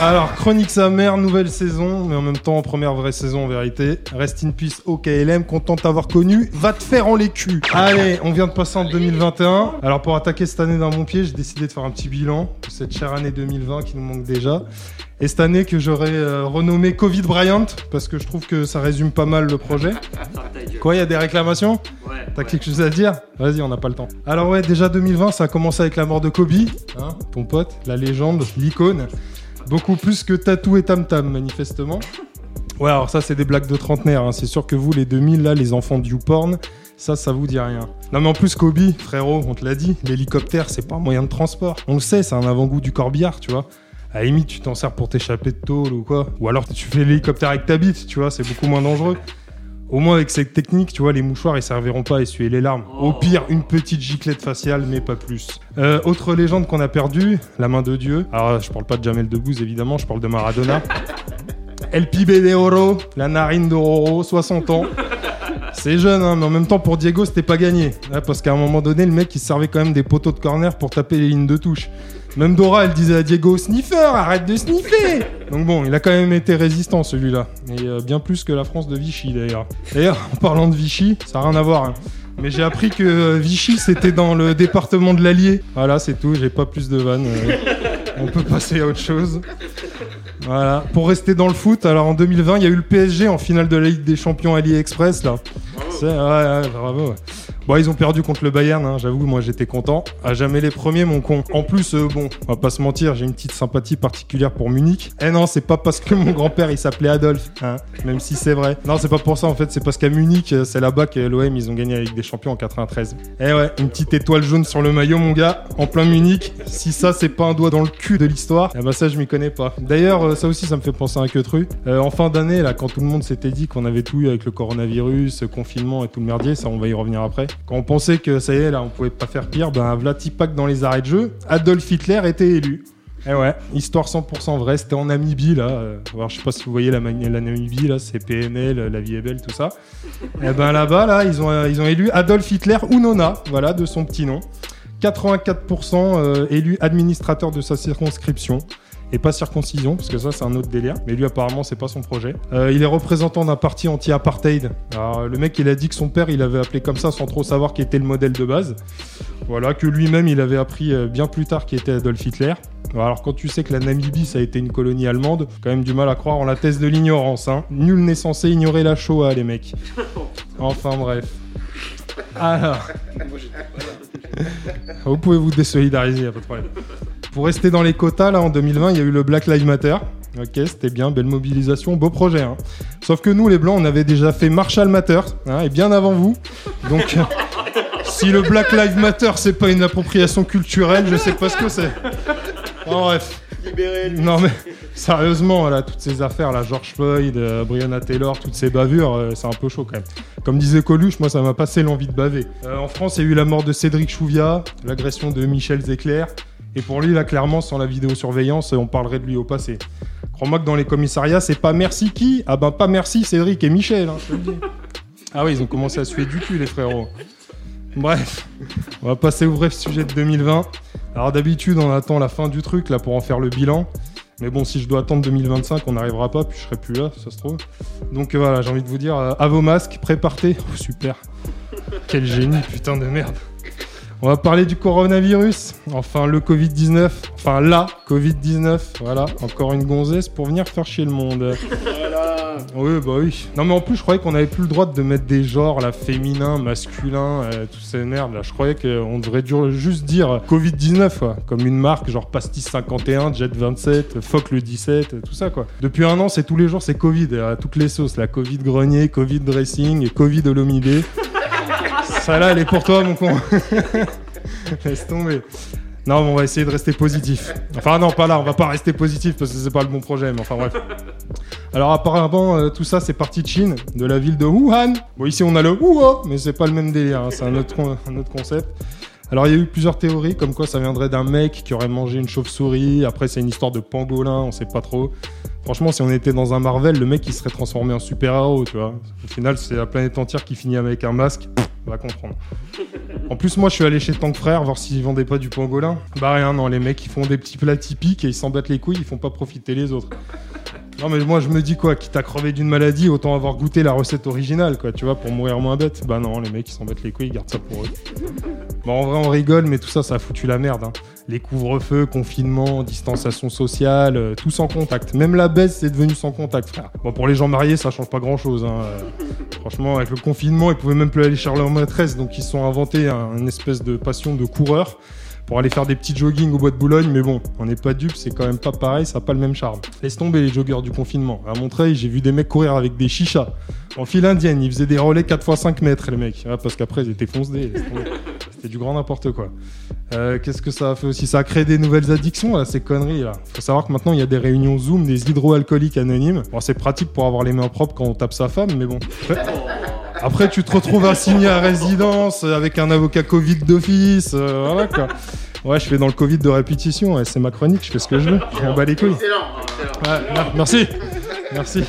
Alors, Chronique sa mère, nouvelle saison, mais en même temps, première vraie saison en vérité. Rest in peace au KLM, content de t'avoir connu. Va te faire en les culs. Allez, on vient de passer en 2021. Alors, pour attaquer cette année d'un bon pied, j'ai décidé de faire un petit bilan de cette chère année 2020 qui nous manque déjà. Et cette année que j'aurais euh, renommé Covid Bryant, parce que je trouve que ça résume pas mal le projet. Quoi, il y a des réclamations? Ouais. T'as quelque chose à dire? Vas-y, on n'a pas le temps. Alors ouais, déjà 2020, ça a commencé avec la mort de Kobe, hein, ton pote, la légende, l'icône. Beaucoup plus que Tatou et Tam Tam, manifestement. Ouais, alors ça, c'est des blagues de trentenaire. hein. C'est sûr que vous, les 2000, là, les enfants du YouPorn, ça, ça vous dit rien. Non, mais en plus, Kobe, frérot, on te l'a dit, l'hélicoptère, c'est pas un moyen de transport. On le sait, c'est un avant-goût du corbillard, tu vois. À tu t'en sers pour t'échapper de tôle ou quoi. Ou alors, tu fais l'hélicoptère avec ta bite, tu vois, c'est beaucoup moins dangereux. Au moins, avec cette technique, tu vois, les mouchoirs, ils serviront pas à essuyer les larmes. Au pire, une petite giclette faciale, mais pas plus. Euh, autre légende qu'on a perdue, la main de Dieu. Alors, je parle pas de Jamel Debbouze, évidemment, je parle de Maradona. El Pibe de Oro, la narine d'Ororo, 60 ans. C'est jeune, hein, mais en même temps, pour Diego, c'était pas gagné. Parce qu'à un moment donné, le mec, il se servait quand même des poteaux de corner pour taper les lignes de touche. Même Dora, elle disait à Diego, sniffer, arrête de sniffer Donc bon, il a quand même été résistant, celui-là. Et euh, bien plus que la France de Vichy, d'ailleurs. D'ailleurs, en parlant de Vichy, ça n'a rien à voir. hein. Mais j'ai appris que euh, Vichy, c'était dans le département de l'Allier. Voilà, c'est tout, j'ai pas plus de vannes. euh. on peut passer à autre chose. Voilà. Pour rester dans le foot, alors en 2020, il y a eu le PSG en finale de la Ligue des Champions AliExpress là. C'est- Ouais, ouais, bravo. Bon, ils ont perdu contre le Bayern, hein, j'avoue, moi j'étais content. À jamais les premiers, mon con. En plus, euh, bon, on va pas se mentir, j'ai une petite sympathie particulière pour Munich. Eh non, c'est pas parce que mon grand-père il s'appelait Adolphe, hein, même si c'est vrai. Non, c'est pas pour ça en fait, c'est parce qu'à Munich, euh, c'est là-bas que l'OM ils ont gagné la Ligue des Champions en 93. Eh ouais, une petite étoile jaune sur le maillot, mon gars, en plein Munich. Si ça, c'est pas un doigt dans le cul de l'histoire, eh ben ça, je m'y connais pas. D'ailleurs, euh, ça aussi, ça me fait penser à un queutru. Euh, en fin d'année, là, quand tout le monde s'était dit qu'on avait tout eu avec le coronavirus, confinement et tout le merdier, ça, on va y revenir après. Quand on pensait que ça y est, là, on pouvait pas faire pire, ben, Vlatipak dans les arrêts de jeu, Adolf Hitler était élu. Eh ouais, histoire 100% vraie, c'était en Namibie là. Euh, Alors je sais pas si vous voyez la, Namibie là, c'est PNL, euh, la vie est belle, tout ça. Et ben là-bas là, ils ont, euh, ils ont élu Adolf Hitler ou Nona, voilà, de son petit nom. 84% euh, élu administrateur de sa circonscription. Et pas circoncision, parce que ça c'est un autre délire. Mais lui apparemment c'est pas son projet. Euh, il est représentant d'un parti anti-apartheid. Alors le mec il a dit que son père il avait appelé comme ça sans trop savoir qui était le modèle de base. Voilà, que lui-même il avait appris euh, bien plus tard qui était Adolf Hitler. Alors quand tu sais que la Namibie ça a été une colonie allemande, quand même du mal à croire en la thèse de l'ignorance. Hein. Nul n'est censé ignorer la Shoah les mecs. Enfin bref. Alors. Vous pouvez vous désolidariser, y a pas de problème. Pour rester dans les quotas, là en 2020, il y a eu le Black Lives Matter. Ok, c'était bien, belle mobilisation, beau projet. hein. Sauf que nous, les Blancs, on avait déjà fait Marshall Matter, hein, et bien avant vous. Donc, euh, si le Black Lives Matter, c'est pas une appropriation culturelle, je sais pas ce que c'est. En bref. Non mais sérieusement, là, toutes ces affaires, là, George Floyd, euh, Breonna Taylor, toutes ces bavures, euh, c'est un peu chaud quand même. Comme disait Coluche, moi ça m'a passé l'envie de baver. Euh, en France, il y a eu la mort de Cédric Chouviat, l'agression de Michel Zecler, et pour lui, là, clairement, sans la vidéosurveillance, on parlerait de lui au passé. Crois-moi que dans les commissariats, c'est pas merci qui Ah ben pas merci Cédric et Michel, hein, je te le dis. Ah oui, ils ont commencé à faire du cul, les frérots. Bref, on va passer au bref sujet de 2020. Alors d'habitude, on attend la fin du truc là pour en faire le bilan. Mais bon, si je dois attendre 2025, on n'arrivera pas, puis je serai plus là, ça se trouve. Donc euh, voilà, j'ai envie de vous dire, euh, à vos masques, préparez. Oh, super. Quel génie, putain de merde. On va parler du coronavirus, enfin le Covid-19, enfin la Covid-19, voilà, encore une gonzesse pour venir faire chier le monde. Oui, bah oui. Non, mais en plus, je croyais qu'on avait plus le droit de mettre des genres, là, féminin, masculin, euh, toutes ces merdes, là. Je croyais qu'on devrait juste dire Covid-19, quoi. Comme une marque, genre Pastis 51, Jet 27, Foc le 17, euh, tout ça, quoi. Depuis un an, c'est tous les jours, c'est Covid, à toutes les sauces, la Covid grenier, Covid dressing, et Covid olomidé. Là, elle est pour toi, mon con. Laisse tomber. Non, mais on va essayer de rester positif. Enfin, non, pas là, on va pas rester positif parce que c'est pas le bon projet, mais enfin, bref. Alors apparemment euh, tout ça c'est parti de Chine, de la ville de Wuhan. Bon ici on a le Wuhan, mais c'est pas le même délire, hein, c'est un autre, un autre concept. Alors il y a eu plusieurs théories comme quoi ça viendrait d'un mec qui aurait mangé une chauve-souris, après c'est une histoire de pangolin, on sait pas trop. Franchement si on était dans un Marvel, le mec il serait transformé en super-héros, tu vois. Au final c'est la planète entière qui finit avec un masque. En plus, moi, je suis allé chez Tank Frère voir s'ils vendaient pas du pangolin. Bah rien, non, les mecs, ils font des petits plats typiques et ils s'en battent les couilles, ils font pas profiter les autres. Non mais moi je me dis quoi, quitte à crevé d'une maladie, autant avoir goûté la recette originale quoi, tu vois, pour mourir moins bête. Bah non, les mecs ils s'en battent les couilles, ils gardent ça pour eux. Bon en vrai on rigole, mais tout ça ça a foutu la merde. Hein. Les couvre-feux, confinement, distanciation sociale, euh, tout sans contact. Même la baisse c'est devenu sans contact frère. Bon pour les gens mariés ça change pas grand chose. Hein. Euh, franchement avec le confinement ils pouvaient même plus aller chez leur maîtresse, donc ils se sont inventés un, une espèce de passion de coureur pour aller faire des petits joggings au bois de Boulogne, mais bon, on n'est pas dupes, c'est quand même pas pareil, ça n'a pas le même charme. Laisse tomber les joggeurs du confinement. À Montreuil, j'ai vu des mecs courir avec des chichas. En file indienne, ils faisaient des relais 4 x 5 mètres, les mecs. parce qu'après, ils étaient foncés. C'était du grand n'importe quoi. Euh, qu'est-ce que ça a fait aussi? Ça a créé des nouvelles addictions, là, ces conneries, là. Faut savoir que maintenant, il y a des réunions Zoom, des hydroalcooliques anonymes. Bon, c'est pratique pour avoir les mains propres quand on tape sa femme, mais bon. Après, tu te retrouves assigné à résidence avec un avocat Covid d'office. Euh, voilà quoi. Ouais, je fais dans le Covid de répétition. c'est ma chronique, je fais ce que je veux. Je m'en bats les couilles. Excellent. merci. Merci.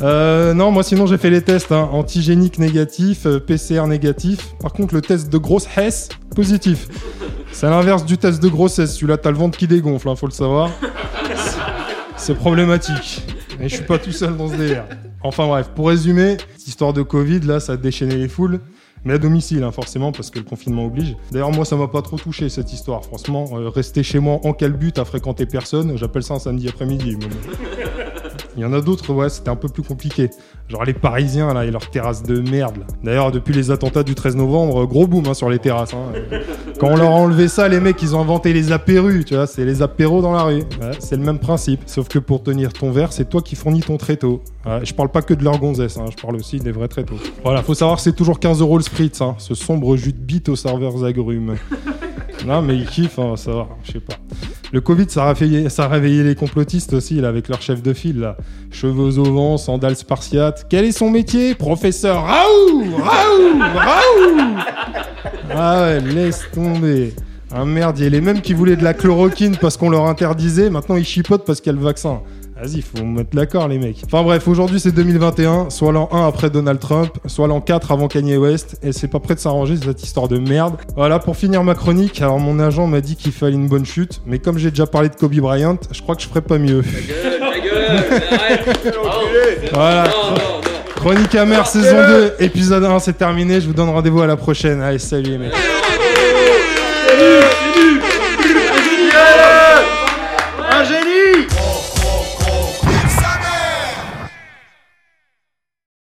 Euh, non, moi sinon j'ai fait les tests hein. antigénique négatif, euh, PCR négatif. Par contre, le test de grossesse positif. C'est l'inverse du test de grossesse. Celui-là, t'as le ventre qui dégonfle, hein, faut le savoir. C'est problématique. Et je suis pas tout seul dans ce délire. Enfin bref, pour résumer, cette histoire de Covid, là, ça a déchaîné les foules. Mais à domicile, hein, forcément, parce que le confinement oblige. D'ailleurs, moi, ça m'a pas trop touché cette histoire. Franchement, euh, rester chez moi en calbut à fréquenter personne, j'appelle ça un samedi après-midi. Il y en a d'autres, ouais, c'était un peu plus compliqué. Genre les Parisiens, là, et leurs terrasses de merde. D'ailleurs, depuis les attentats du 13 novembre, gros boom hein, sur les terrasses. Hein. Quand on leur a enlevé ça, les mecs, ils ont inventé les apérus, tu vois, c'est les apéros dans la rue. c'est le même principe. Sauf que pour tenir ton verre, c'est toi qui fournis ton tréteau. je parle pas que de leur gonzesse, hein, je parle aussi des vrais tréteaux. Voilà, faut savoir que c'est toujours 15 euros le spritz, hein, ce sombre jus de bite aux serveurs agrumes. non, mais ils kiffent, ça va, je sais pas. Le Covid, ça a, réveillé, les complotistes aussi, avec leur chef de file. Cheveux au vent, sandales spartiates. Quel est son métier Professeur Raoult Raoult Raoult Ah ouais, laisse tomber. Y a les mêmes qui voulaient de la chloroquine parce qu'on leur interdisait, maintenant ils chipotent parce qu'il y a le vaccin. Vas-y, faut mettre d'accord, les mecs. Enfin bref, aujourd'hui c'est 2021, soit l'an 1 après Donald Trump, soit l'an 4 avant Kanye West, et c'est pas prêt de s'arranger cette histoire de merde. Voilà, pour finir ma chronique, alors mon agent m'a dit qu'il fallait une bonne chute, mais comme j'ai déjà parlé de Kobe Bryant, je crois que je ferais pas mieux. Ta gueule, ta gueule, Voilà. Chronique amère saison 2, épisode 1, c'est terminé. Je vous donne rendez-vous à la prochaine. Allez, salut les mecs.